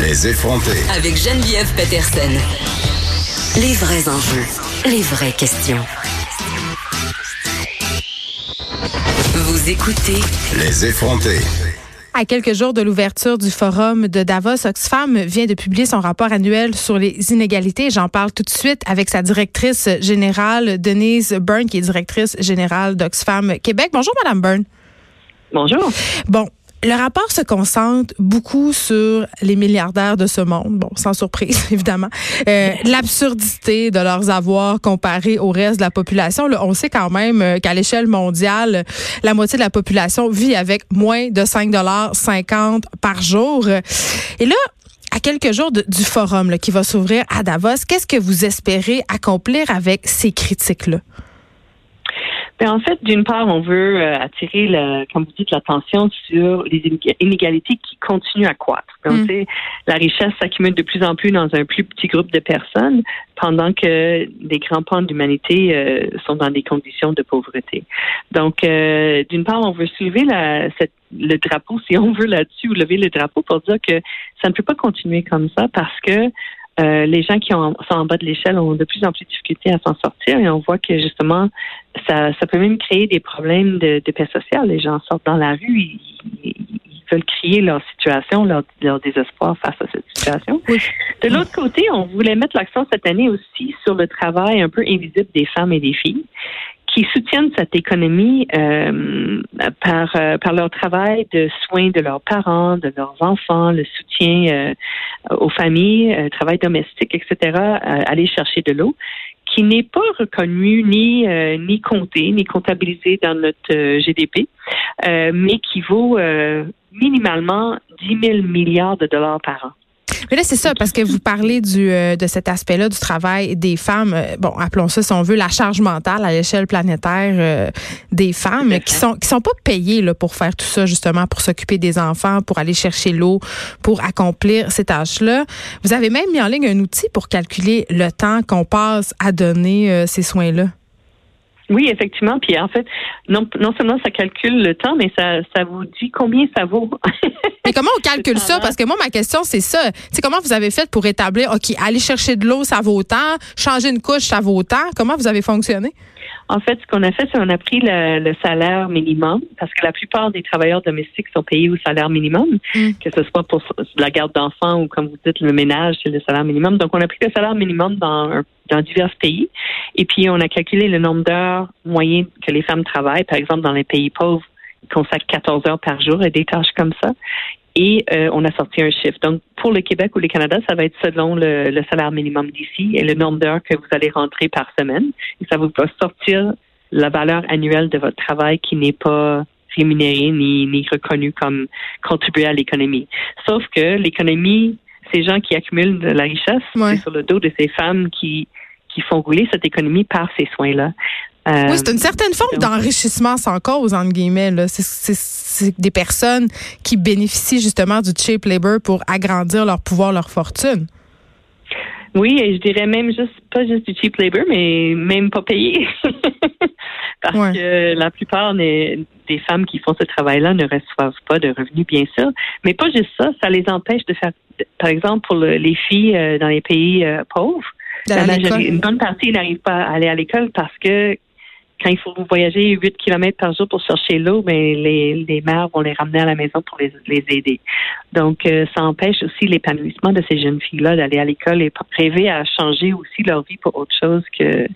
Les effronter. Avec Geneviève Peterson. Les vrais enjeux, les vraies questions. Vous écoutez Les effronter. À quelques jours de l'ouverture du forum de Davos, Oxfam vient de publier son rapport annuel sur les inégalités. J'en parle tout de suite avec sa directrice générale, Denise Byrne, qui est directrice générale d'Oxfam Québec. Bonjour, Madame Byrne. Bonjour. Bon, le rapport se concentre beaucoup sur les milliardaires de ce monde, bon, sans surprise, évidemment. Euh, L'absurdité de leurs avoirs comparés au reste de la population. Là, on sait quand même euh, qu'à l'échelle mondiale, la moitié de la population vit avec moins de 5,50 par jour. Et là, à quelques jours du forum là, qui va s'ouvrir à Davos, qu'est-ce que vous espérez accomplir avec ces critiques-là? Ben, en fait, d'une part, on veut euh, attirer, la, comme vous dites, l'attention sur les inégalités qui continuent à croître. Donc, mm. La richesse s'accumule de plus en plus dans un plus petit groupe de personnes, pendant que des grands pans d'humanité euh, sont dans des conditions de pauvreté. Donc, euh, d'une part, on veut soulever la, cette, le drapeau, si on veut là-dessus, ou lever le drapeau pour dire que ça ne peut pas continuer comme ça parce que euh, les gens qui sont en bas de l'échelle ont de plus en plus de difficultés à s'en sortir et on voit que justement, ça, ça peut même créer des problèmes de, de paix sociale. Les gens sortent dans la rue, ils, ils veulent crier leur situation, leur, leur, désespoir face à cette situation. De l'autre côté, on voulait mettre l'accent cette année aussi sur le travail un peu invisible des femmes et des filles qui soutiennent cette économie euh, par, euh, par leur travail de soins de leurs parents, de leurs enfants, le soutien euh, aux familles, travail domestique, etc., aller chercher de l'eau, qui n'est pas reconnu ni ni compté, ni comptabilisé dans notre GDP, mais qui vaut minimalement 10 000 milliards de dollars par an. Mais là, c'est ça, parce que vous parlez du, euh, de cet aspect-là du travail des femmes. Euh, bon, appelons ça, si on veut, la charge mentale à l'échelle planétaire euh, des femmes qui sont qui sont pas payées là, pour faire tout ça, justement, pour s'occuper des enfants, pour aller chercher l'eau, pour accomplir ces tâches-là. Vous avez même mis en ligne un outil pour calculer le temps qu'on passe à donner ces soins-là. Oui, effectivement. Puis en fait, non, non seulement ça calcule le temps, mais ça, ça vous dit combien ça vaut. mais comment on calcule ça? Parce que moi, ma question, c'est ça. C'est comment vous avez fait pour établir, OK, aller chercher de l'eau, ça vaut autant, changer une couche, ça vaut autant. Comment vous avez fonctionné? En fait, ce qu'on a fait, c'est qu'on a pris le, salaire minimum, parce que la plupart des travailleurs domestiques sont payés au salaire minimum, mm. que ce soit pour la garde d'enfants ou, comme vous dites, le ménage, c'est le salaire minimum. Donc, on a pris le salaire minimum dans, dans divers pays, et puis on a calculé le nombre d'heures moyennes que les femmes travaillent. Par exemple, dans les pays pauvres, ils consacrent 14 heures par jour à des tâches comme ça et euh, on a sorti un chiffre. Donc, pour le Québec ou le Canada, ça va être selon le, salaire minimum d'ici et le nombre d'heures que vous allez rentrer par semaine. Et ça vous va sortir la valeur annuelle de votre travail qui n'est pas rémunéré ni, ni reconnu comme contribuer à l'économie. Sauf que l'économie, ces gens qui accumulent de la richesse, c'est sur le dos de ces femmes qui qui font rouler cette économie par ces soins-là oui, c'est une certaine forme d'enrichissement sans cause, entre guillemets. C'est des personnes qui bénéficient justement du cheap labor pour agrandir leur pouvoir, leur fortune. Oui, et je dirais même juste pas juste du cheap labor, mais même pas payé. Parce que la plupart des, femmes qui font ce travail-là ne reçoivent pas de revenus, bien sûr. Mais pas juste ça, ça les empêche de faire, par exemple, pour les filles euh, dans les pays euh, pauvres, une bonne partie n'arrive pas à aller à l'école parce que quand il faut voyager 8 km par jour pour chercher l'eau, ben les, les mères vont les ramener à la maison pour les, les aider. Donc, euh, ça empêche aussi l'épanouissement de ces jeunes filles-là d'aller à l'école et rêver à changer aussi leur vie pour autre chose que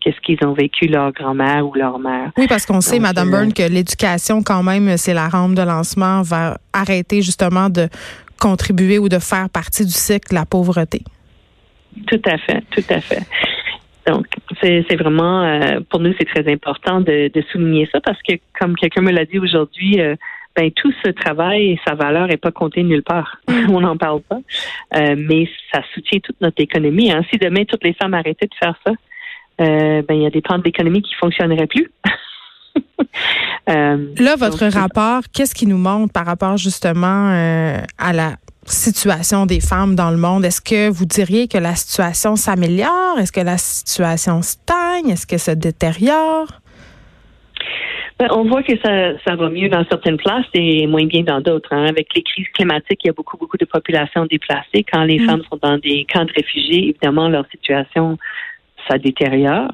qu'est-ce qu'ils ont vécu leur grand-mère ou leur mère. Oui, parce qu'on sait, Madame euh, Byrne, que l'éducation, quand même, c'est la rampe de lancement vers arrêter justement de contribuer ou de faire partie du cycle de la pauvreté. Tout à fait, tout à fait. Donc, c'est vraiment, euh, pour nous, c'est très important de, souligner ça parce que, comme quelqu'un me l'a dit aujourd'hui, euh, ben tout ce travail et sa valeur n'est pas compté nulle part. Mm. On n'en parle pas. Euh, mais ça soutient toute notre économie. Hein. Si demain toutes les femmes arrêtaient de faire ça, euh, ben il y a des pans de l'économie qui fonctionneraient plus. Là, votre rapport, qu'est-ce qui nous montre par rapport justement à la situation des femmes dans le monde? Est-ce que vous diriez que la situation s'améliore? Est-ce que la situation stagne? Est-ce que se détériore? Ben, on voit que ça, ça va mieux dans certaines places et moins bien dans d'autres. Hein. Avec les crises climatiques, il y a beaucoup, beaucoup de populations déplacées. Quand les mm. femmes sont dans des camps de réfugiés, évidemment, leur situation, ça détériore.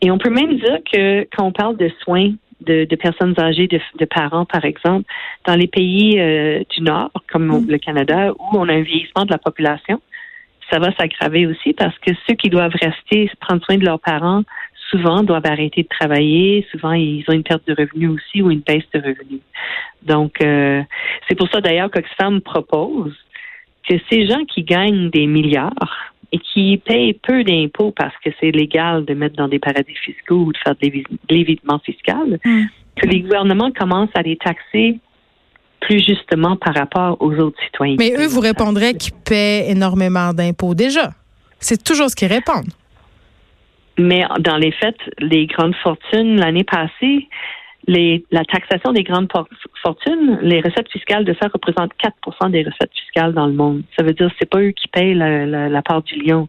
Et on peut même dire que quand on parle de soins de, personnes âgées, de, parents, par exemple, dans les pays euh, du Nord, comme mm. le Canada, où on a un vieillissement de la population, ça va s'aggraver aussi parce que ceux qui doivent rester, prendre soin de leurs parents, souvent doivent arrêter de travailler. Souvent, ils ont une perte de revenus aussi ou une baisse de revenus. Donc, euh, c'est pour ça d'ailleurs qu'Oxfam propose que ces gens qui gagnent des milliards et qui payent peu d'impôts parce que c'est légal de mettre dans des paradis fiscaux ou de faire de l'évitement fiscal, hmm. que les gouvernements commencent à les taxer plus justement par rapport aux autres citoyens. Mais eux vous répondrez qu'ils paient énormément d'impôts déjà. C'est toujours ce qu'ils répondent. Mais dans les faits, les grandes fortunes, l'année passée, les, la taxation des grandes fortunes, les recettes fiscales de ça représentent 4% des recettes fiscales dans le monde. Ça veut dire que c'est pas eux qui payent la, la, part du lion.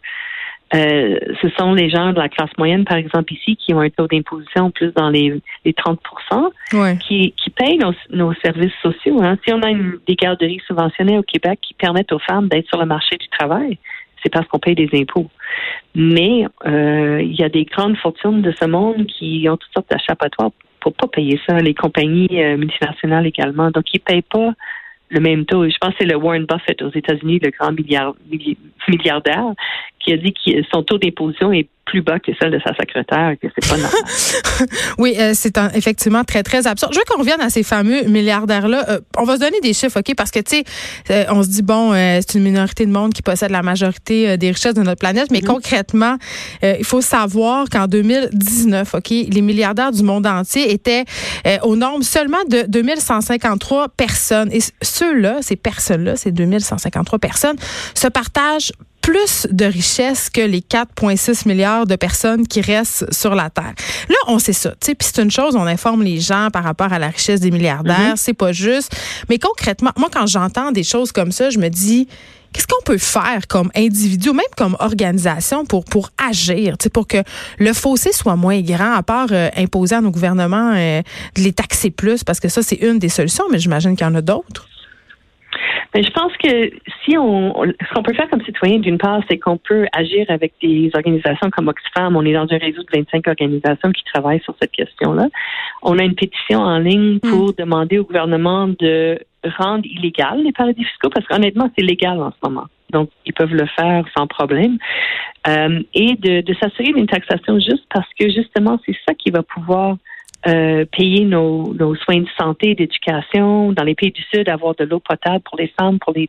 Euh, ce sont les gens de la classe moyenne, par exemple, ici, qui ont un taux d'imposition plus dans les, les 30 qui, qui payent nos, nos services sociaux. Hein. Si on a une, des garderies subventionnées au Québec qui permettent aux femmes d'être sur le marché du travail, c'est parce qu'on paye des impôts. Mais euh, il y a des grandes fortunes de ce monde qui ont toutes sortes d'achappatoires pour pas payer ça. Les compagnies euh, multinationales également. Donc, ils payent pas le même taux. Je pense que c'est le Warren Buffett aux États-Unis, le grand milliardaire, qui a dit que son taux d'imposition est plus bas que celle de sa secrétaire, que c'est pas normal. oui, euh, c'est effectivement très, très absurde. Je veux qu'on revienne à ces fameux milliardaires-là. Euh, on va se donner des chiffres, OK? Parce que, tu sais, euh, on se dit, bon, c'est une minorité de monde qui possède la majorité des richesses de notre planète, mais mm-hmm. concrètement, il faut savoir qu'en 2019, OK, les milliardaires du monde entier étaient au nombre seulement de 2153 personnes. Et ceux-là, ces personnes-là, ces 2153 personnes, se partagent plus de richesses que les 4,6 milliards de personnes qui restent sur la Terre. Là, on sait ça. Puis c'est une chose, on informe les gens par rapport à la richesse des milliardaires. Mm-hmm. C'est pas juste. Mais concrètement, moi, quand j'entends des choses comme ça, je me dis, qu'est-ce qu'on peut faire comme individu même comme organisation pour, pour agir, pour que le fossé soit moins grand, à part euh, imposer à nos gouvernements euh, de les taxer plus, parce que ça, c'est une des solutions, mais j'imagine qu'il y en a d'autres. Mais je pense que si on, ce qu'on peut faire comme citoyen, d'une part, c'est qu'on peut agir avec des organisations comme Oxfam. On est dans un réseau de 25 organisations qui travaillent sur cette question-là. On a une pétition en ligne hmm. pour demander au gouvernement de rendre illégal les paradis fiscaux parce qu'honnêtement, c'est légal en ce moment. Donc, ils peuvent le faire sans problème. Euh, et de, de s'assurer d'une taxation juste parce que justement, c'est ça qui va pouvoir euh, payer nos, nos, soins de santé, d'éducation, dans les pays du Sud, avoir de l'eau potable pour les femmes, pour les